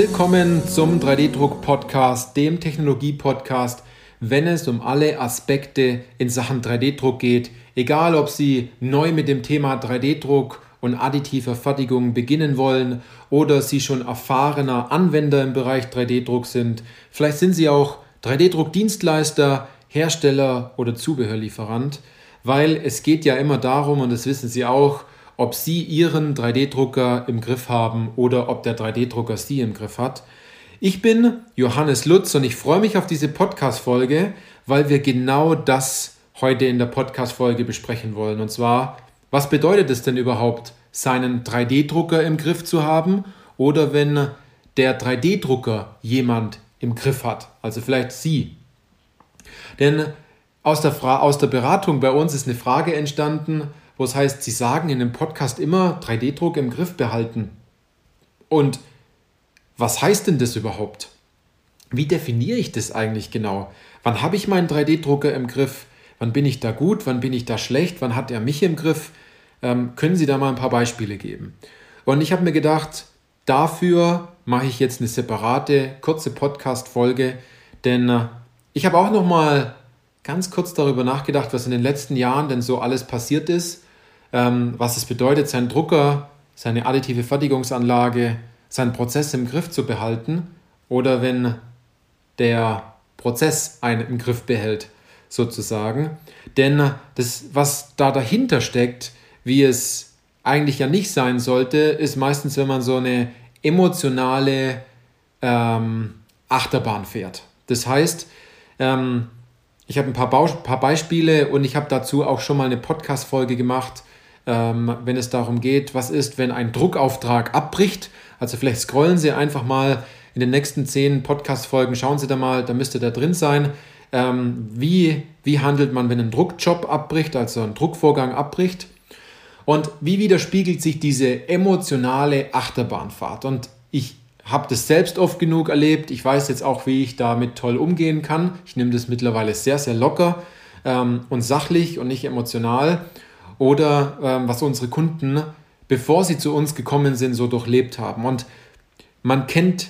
Willkommen zum 3D-Druck-Podcast, dem Technologie-Podcast, wenn es um alle Aspekte in Sachen 3D-Druck geht. Egal, ob Sie neu mit dem Thema 3D-Druck und additiver Fertigung beginnen wollen oder Sie schon erfahrener Anwender im Bereich 3D-Druck sind. Vielleicht sind Sie auch 3D-Druck-Dienstleister, Hersteller oder Zubehörlieferant, weil es geht ja immer darum, und das wissen Sie auch, ob Sie Ihren 3D-Drucker im Griff haben oder ob der 3D-Drucker Sie im Griff hat. Ich bin Johannes Lutz und ich freue mich auf diese Podcast-Folge, weil wir genau das heute in der Podcast-Folge besprechen wollen. Und zwar, was bedeutet es denn überhaupt, seinen 3D-Drucker im Griff zu haben oder wenn der 3D-Drucker jemand im Griff hat, also vielleicht Sie. Denn aus der, Fra aus der Beratung bei uns ist eine Frage entstanden, wo es heißt, Sie sagen in dem Podcast immer 3D-Druck im Griff behalten. Und was heißt denn das überhaupt? Wie definiere ich das eigentlich genau? Wann habe ich meinen 3D-Drucker im Griff? Wann bin ich da gut? Wann bin ich da schlecht? Wann hat er mich im Griff? Ähm, können Sie da mal ein paar Beispiele geben? Und ich habe mir gedacht, dafür mache ich jetzt eine separate, kurze Podcast-Folge, denn äh, ich habe auch noch mal ganz kurz darüber nachgedacht, was in den letzten Jahren denn so alles passiert ist, ähm, was es bedeutet, seinen Drucker, seine additive Fertigungsanlage, seinen Prozess im Griff zu behalten oder wenn der Prozess einen im Griff behält, sozusagen. Denn das, was da dahinter steckt, wie es eigentlich ja nicht sein sollte, ist meistens, wenn man so eine emotionale ähm, Achterbahn fährt. Das heißt, ähm, ich habe ein paar, paar, Beispiele und ich habe dazu auch schon mal eine Podcast-Folge gemacht, ähm, wenn es darum geht, was ist, wenn ein Druckauftrag abbricht. Also vielleicht scrollen Sie einfach mal in den nächsten zehn Podcast-Folgen, schauen Sie da mal, da müsste da drin sein. Ähm, wie, wie handelt man, wenn ein Druckjob abbricht, also ein Druckvorgang abbricht? Und wie widerspiegelt sich diese emotionale Achterbahnfahrt? Und ich habe das selbst oft genug erlebt. Ich weiß jetzt auch, wie ich damit toll umgehen kann. Ich nehme das mittlerweile sehr, sehr locker ähm, und sachlich und nicht emotional. Oder ähm, was unsere Kunden, bevor sie zu uns gekommen sind, so durchlebt haben. Und man kennt,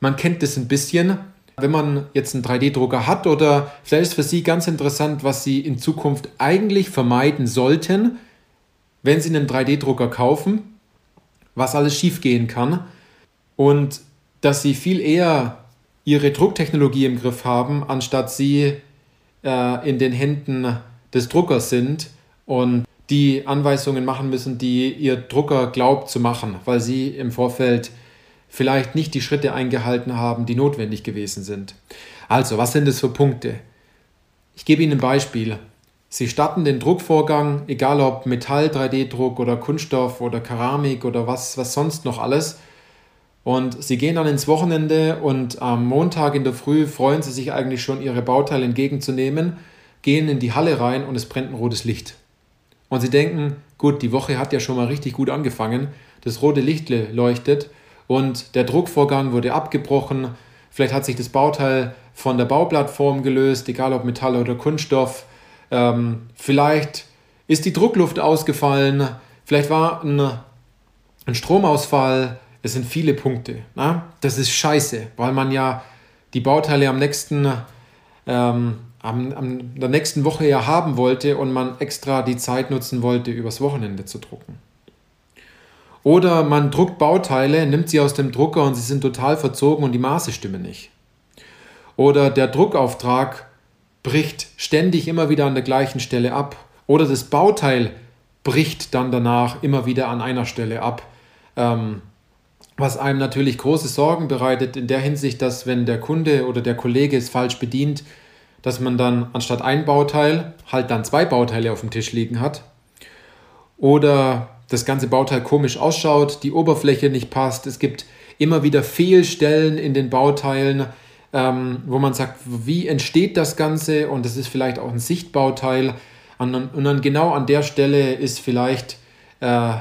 man kennt das ein bisschen, wenn man jetzt einen 3D-Drucker hat oder vielleicht ist für Sie ganz interessant, was Sie in Zukunft eigentlich vermeiden sollten, wenn Sie einen 3D-Drucker kaufen, was alles schiefgehen kann und dass Sie viel eher Ihre Drucktechnologie im Griff haben, anstatt Sie äh, in den Händen des Druckers sind und die Anweisungen machen müssen, die Ihr Drucker glaubt zu machen, weil Sie im Vorfeld vielleicht nicht die Schritte eingehalten haben, die notwendig gewesen sind. Also, was sind das für Punkte? Ich gebe Ihnen ein Beispiel. Sie starten den Druckvorgang, egal ob Metall, 3D-Druck oder Kunststoff oder Keramik oder was, was sonst noch alles. Und Sie gehen dann ins Wochenende und am Montag in der Früh freuen Sie sich eigentlich schon, Ihre Bauteile entgegenzunehmen, gehen in die Halle rein und es brennt ein rotes Licht. Und Sie denken, gut, die Woche hat ja schon mal richtig gut angefangen, das rote Licht leuchtet. Und der Druckvorgang wurde abgebrochen, vielleicht hat sich das Bauteil von der Bauplattform gelöst, egal ob Metall oder Kunststoff, ähm, vielleicht ist die Druckluft ausgefallen, vielleicht war ein, ein Stromausfall, es sind viele Punkte. Na? Das ist scheiße, weil man ja die Bauteile am nächsten, ähm, am, am, der nächsten Woche ja haben wollte und man extra die Zeit nutzen wollte, übers Wochenende zu drucken. Oder man druckt Bauteile, nimmt sie aus dem Drucker und sie sind total verzogen und die Maße stimmen nicht. Oder der Druckauftrag bricht ständig immer wieder an der gleichen Stelle ab. Oder das Bauteil bricht dann danach immer wieder an einer Stelle ab. Ähm, was einem natürlich große Sorgen bereitet in der Hinsicht, dass wenn der Kunde oder der Kollege es falsch bedient, dass man dann anstatt ein Bauteil halt dann zwei Bauteile auf dem Tisch liegen hat. Oder das ganze Bauteil komisch ausschaut, die Oberfläche nicht passt. Es gibt immer wieder Fehlstellen in den Bauteilen, ähm, wo man sagt, wie entsteht das Ganze? Und das ist vielleicht auch ein Sichtbauteil. Und dann genau an der Stelle ist vielleicht äh,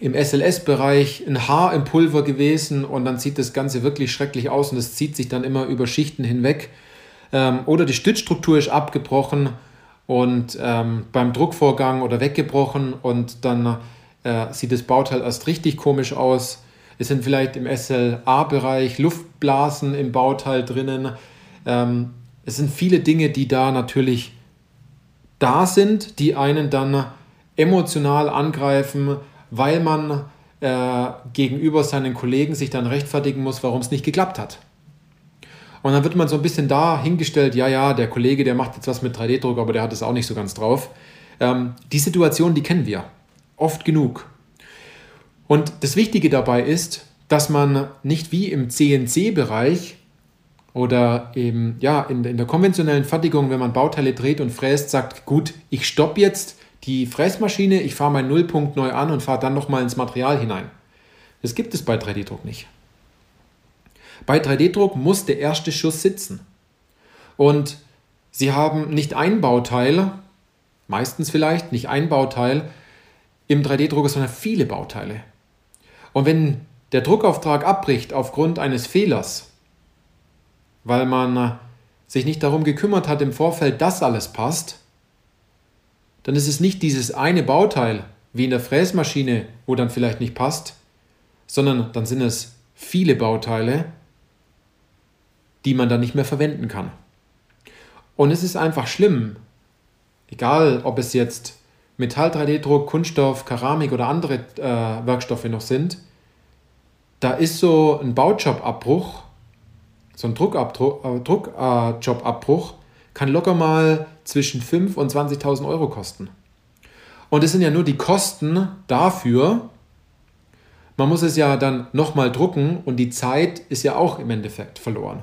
im SLS-Bereich ein Haar im Pulver gewesen und dann sieht das Ganze wirklich schrecklich aus und es zieht sich dann immer über Schichten hinweg. Ähm, oder die Stützstruktur ist abgebrochen und ähm, beim Druckvorgang oder weggebrochen und dann äh, sieht das Bauteil erst richtig komisch aus. Es sind vielleicht im SLA-Bereich Luftblasen im Bauteil drinnen. Ähm, es sind viele Dinge, die da natürlich da sind, die einen dann emotional angreifen, weil man äh, gegenüber seinen Kollegen sich dann rechtfertigen muss, warum es nicht geklappt hat. Und dann wird man so ein bisschen da hingestellt, ja, ja, der Kollege, der macht jetzt was mit 3D-Druck, aber der hat es auch nicht so ganz drauf. Ähm, die Situation, die kennen wir oft genug. Und das Wichtige dabei ist, dass man nicht wie im CNC-Bereich oder eben ja, in, in der konventionellen Fertigung, wenn man Bauteile dreht und fräst, sagt, gut, ich stoppe jetzt die Fräsmaschine, ich fahre meinen Nullpunkt neu an und fahre dann nochmal ins Material hinein. Das gibt es bei 3D-Druck nicht. Bei 3D-Druck muss der erste Schuss sitzen. Und Sie haben nicht ein Bauteil, meistens vielleicht nicht ein Bauteil im 3D-Drucker, sondern viele Bauteile. Und wenn der Druckauftrag abbricht aufgrund eines Fehlers, weil man sich nicht darum gekümmert hat im Vorfeld, dass alles passt, dann ist es nicht dieses eine Bauteil wie in der Fräsmaschine, wo dann vielleicht nicht passt, sondern dann sind es viele Bauteile, die man dann nicht mehr verwenden kann. Und es ist einfach schlimm, egal ob es jetzt Metall 3D-Druck, Kunststoff, Keramik oder andere äh, Werkstoffe noch sind, da ist so ein Baujobabbruch, so ein Druckjobabbruch, äh, äh, kann locker mal zwischen 5.000 und 20.000 Euro kosten. Und es sind ja nur die Kosten dafür, man muss es ja dann nochmal drucken und die Zeit ist ja auch im Endeffekt verloren.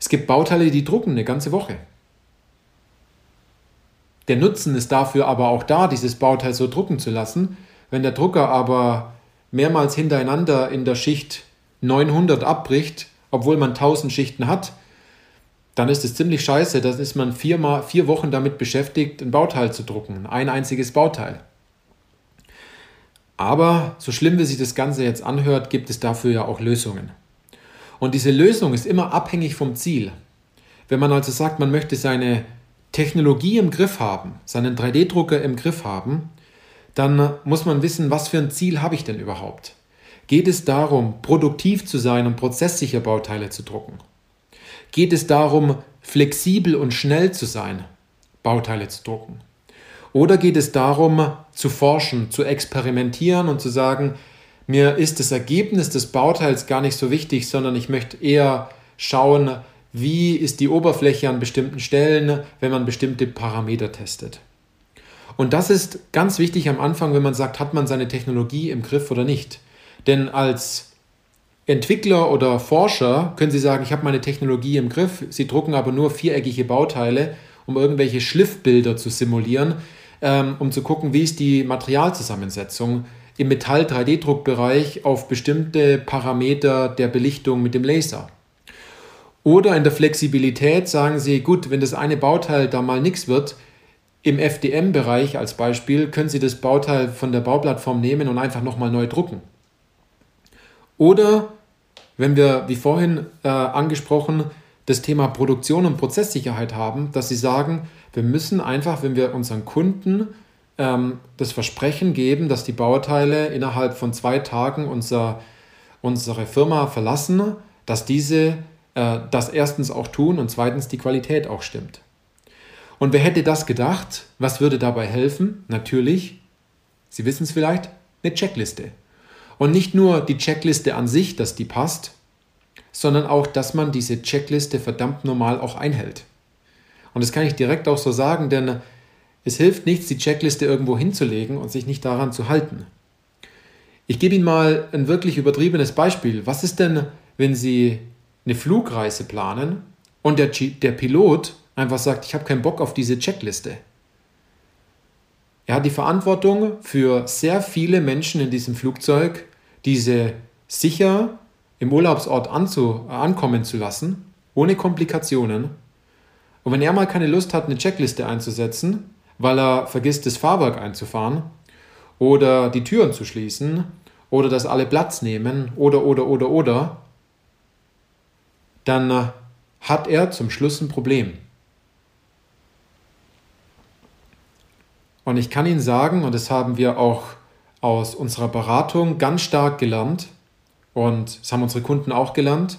Es gibt Bauteile, die drucken eine ganze Woche. Der Nutzen ist dafür aber auch da, dieses Bauteil so drucken zu lassen. Wenn der Drucker aber mehrmals hintereinander in der Schicht 900 abbricht, obwohl man 1000 Schichten hat, dann ist es ziemlich scheiße. Dann ist man viermal, vier Wochen damit beschäftigt, ein Bauteil zu drucken. Ein einziges Bauteil. Aber so schlimm wie sich das Ganze jetzt anhört, gibt es dafür ja auch Lösungen. Und diese Lösung ist immer abhängig vom Ziel. Wenn man also sagt, man möchte seine Technologie im Griff haben, seinen 3D-Drucker im Griff haben, dann muss man wissen, was für ein Ziel habe ich denn überhaupt? Geht es darum, produktiv zu sein und prozesssicher Bauteile zu drucken? Geht es darum, flexibel und schnell zu sein, Bauteile zu drucken? Oder geht es darum, zu forschen, zu experimentieren und zu sagen, mir ist das Ergebnis des Bauteils gar nicht so wichtig, sondern ich möchte eher schauen, wie ist die Oberfläche an bestimmten Stellen, wenn man bestimmte Parameter testet. Und das ist ganz wichtig am Anfang, wenn man sagt, hat man seine Technologie im Griff oder nicht. Denn als Entwickler oder Forscher können Sie sagen, ich habe meine Technologie im Griff, Sie drucken aber nur viereckige Bauteile, um irgendwelche Schliffbilder zu simulieren, ähm, um zu gucken, wie ist die Materialzusammensetzung im Metall-3D-Druckbereich auf bestimmte Parameter der Belichtung mit dem Laser. Oder in der Flexibilität sagen Sie, gut, wenn das eine Bauteil da mal nichts wird, im FDM-Bereich als Beispiel können Sie das Bauteil von der Bauplattform nehmen und einfach nochmal neu drucken. Oder wenn wir, wie vorhin äh, angesprochen, das Thema Produktion und Prozesssicherheit haben, dass sie sagen, wir müssen einfach, wenn wir unseren Kunden ähm, das Versprechen geben, dass die Bauteile innerhalb von zwei Tagen unser, unsere Firma verlassen, dass diese äh, das erstens auch tun und zweitens die Qualität auch stimmt. Und wer hätte das gedacht? Was würde dabei helfen? Natürlich, Sie wissen es vielleicht, eine Checkliste. Und nicht nur die Checkliste an sich, dass die passt, sondern auch, dass man diese Checkliste verdammt normal auch einhält. Und das kann ich direkt auch so sagen, denn es hilft nichts, die Checkliste irgendwo hinzulegen und sich nicht daran zu halten. Ich gebe Ihnen mal ein wirklich übertriebenes Beispiel. Was ist denn, wenn Sie eine Flugreise planen und der, der Pilot einfach sagt, ich habe keinen Bock auf diese Checkliste? Er hat die Verantwortung für sehr viele Menschen in diesem Flugzeug, diese sicher im Urlaubsort anzu, ankommen zu lassen, ohne Komplikationen. Und wenn er mal keine Lust hat, eine Checkliste einzusetzen, weil er vergisst, das Fahrwerk einzufahren oder die Türen zu schließen oder dass alle Platz nehmen oder oder oder oder, dann äh, hat er zum Schluss ein Problem. Und ich kann Ihnen sagen, und das haben wir auch aus unserer Beratung ganz stark gelernt und das haben unsere Kunden auch gelernt.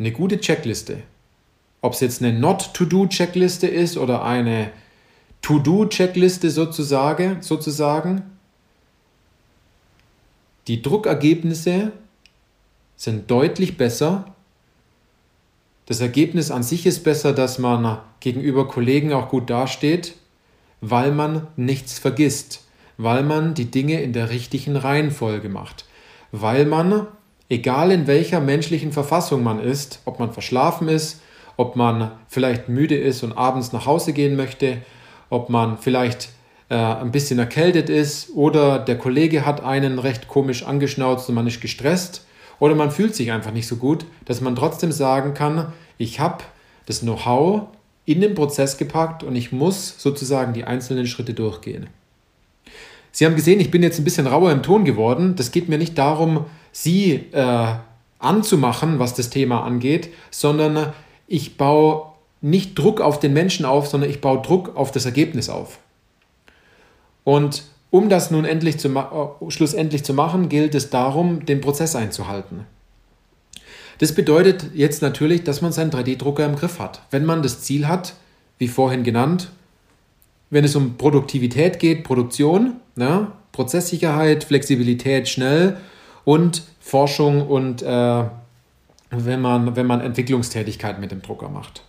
Eine gute Checkliste, ob es jetzt eine Not-to-Do-Checkliste ist oder eine To-Do-Checkliste sozusagen, sozusagen, die Druckergebnisse sind deutlich besser. Das Ergebnis an sich ist besser, dass man gegenüber Kollegen auch gut dasteht, weil man nichts vergisst, weil man die Dinge in der richtigen Reihenfolge macht, weil man, egal in welcher menschlichen Verfassung man ist, ob man verschlafen ist, ob man vielleicht müde ist und abends nach Hause gehen möchte, ob man vielleicht äh, ein bisschen erkältet ist oder der Kollege hat einen recht komisch angeschnauzt und man ist gestresst oder man fühlt sich einfach nicht so gut, dass man trotzdem sagen kann, ich habe das Know-how in den Prozess gepackt und ich muss sozusagen die einzelnen Schritte durchgehen. Sie haben gesehen, ich bin jetzt ein bisschen rauer im Ton geworden. Das geht mir nicht darum, Sie äh, anzumachen, was das Thema angeht, sondern ich baue nicht Druck auf den Menschen auf, sondern ich baue Druck auf das Ergebnis auf. Und um das nun endlich zu äh, schlussendlich zu machen, gilt es darum, den Prozess einzuhalten. Das bedeutet jetzt natürlich, dass man seinen 3D-Drucker im Griff hat. Wenn man das Ziel hat, wie vorhin genannt, wenn es um Produktivität geht, Produktion, ne, Prozesssicherheit, Flexibilität, schnell und Forschung und äh, wenn, man, wenn man Entwicklungstätigkeit mit dem Drucker macht.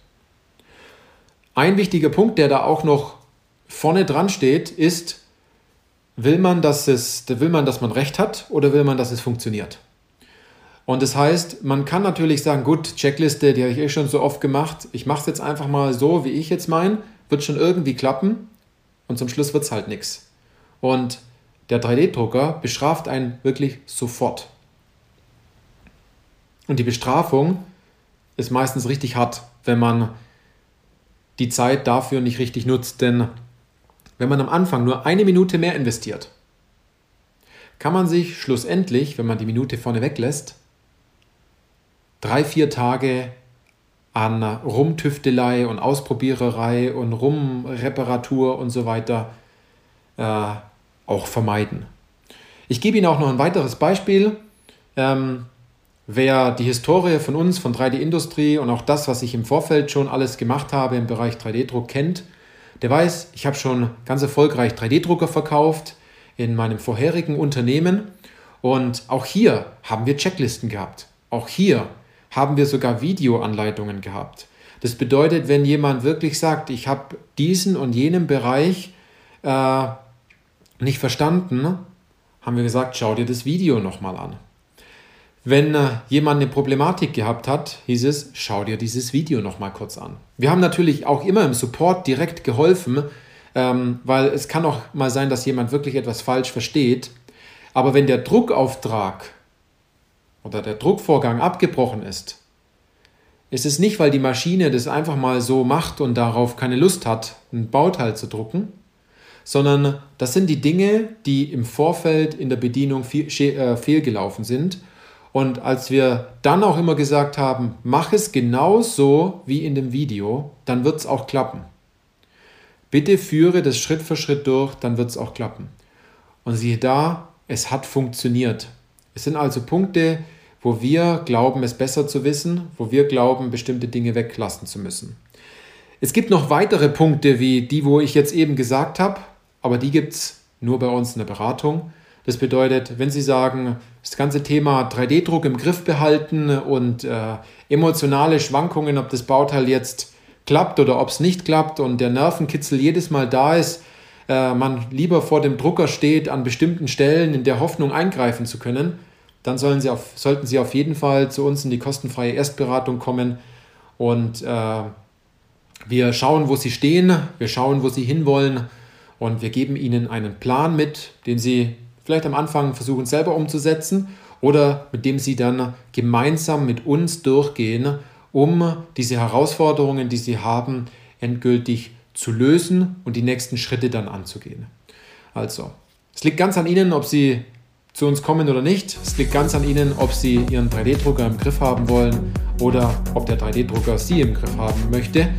Ein wichtiger Punkt, der da auch noch vorne dran steht, ist, will man, dass es, will man, dass man recht hat oder will man, dass es funktioniert? Und das heißt, man kann natürlich sagen, gut, Checkliste, die habe ich eh schon so oft gemacht. Ich mache es jetzt einfach mal so, wie ich jetzt meine. Wird schon irgendwie klappen. Und zum Schluss wird es halt nichts. Und der 3D-Drucker bestraft einen wirklich sofort. Und die Bestrafung ist meistens richtig hart, wenn man die Zeit dafür nicht richtig nutzt. Denn wenn man am Anfang nur eine Minute mehr investiert, kann man sich schlussendlich, wenn man die Minute vorne weglässt, drei, vier Tage an Rumtüftelei und Ausprobiererei und Rumreparatur und so weiter äh, auch vermeiden. Ich gebe Ihnen auch noch ein weiteres Beispiel. Ähm, wer die Historie von uns, von 3D-Industrie und auch das, was ich im Vorfeld schon alles gemacht habe im Bereich 3D-Druck kennt, der weiß, ich habe schon ganz erfolgreich 3D-Drucker verkauft in meinem vorherigen Unternehmen und auch hier haben wir Checklisten gehabt. Auch hier haben wir sogar Videoanleitungen gehabt. Das bedeutet, wenn jemand wirklich sagt, ich habe diesen und jenen Bereich äh, nicht verstanden, haben wir gesagt, schau dir das Video nochmal an. Wenn äh, jemand eine Problematik gehabt hat, hieß es, schau dir dieses Video nochmal kurz an. Wir haben natürlich auch immer im Support direkt geholfen, ähm, weil es kann auch mal sein, dass jemand wirklich etwas falsch versteht. Aber wenn der Druckauftrag oder der Druckvorgang abgebrochen ist, ist es nicht, weil die Maschine das einfach mal so macht und darauf keine Lust hat, ein Bauteil zu drucken, sondern das sind die Dinge, die im Vorfeld in der Bedienung äh, fehlgelaufen sind und als wir dann auch immer gesagt haben, mach es genauso wie in dem Video, dann wird es auch klappen. Bitte führe das Schritt für Schritt durch, dann wird es auch klappen. Und siehe da, es hat funktioniert. Es sind also Punkte, wo wir glauben, es besser zu wissen, wo wir glauben, bestimmte Dinge weglassen zu müssen. Es gibt noch weitere Punkte, wie die, wo ich jetzt eben gesagt habe, aber die gibt es nur bei uns in der Beratung. Das bedeutet, wenn Sie sagen, das ganze Thema 3D-Druck im Griff behalten und äh, emotionale Schwankungen, ob das Bauteil jetzt klappt oder ob es nicht klappt und der Nervenkitzel jedes Mal da ist, äh, man lieber vor dem Drucker steht an bestimmten Stellen in der Hoffnung eingreifen zu können, dann sollen Sie auf, sollten Sie auf jeden Fall zu uns in die kostenfreie Erstberatung kommen und äh, wir schauen, wo Sie stehen, wir schauen, wo Sie hinwollen und wir geben Ihnen einen Plan mit, den Sie vielleicht am Anfang versuchen selber umzusetzen oder mit dem sie dann gemeinsam mit uns durchgehen, um diese Herausforderungen, die sie haben, endgültig zu lösen und die nächsten Schritte dann anzugehen. Also, es liegt ganz an Ihnen, ob Sie zu uns kommen oder nicht. Es liegt ganz an Ihnen, ob Sie Ihren 3D-Drucker im Griff haben wollen oder ob der 3D-Drucker Sie im Griff haben möchte.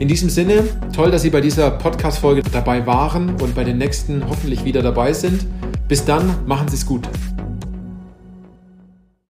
In diesem Sinne, toll, dass Sie bei dieser Podcast-Folge dabei waren und bei den nächsten hoffentlich wieder dabei sind. Bis dann, machen Sie es gut.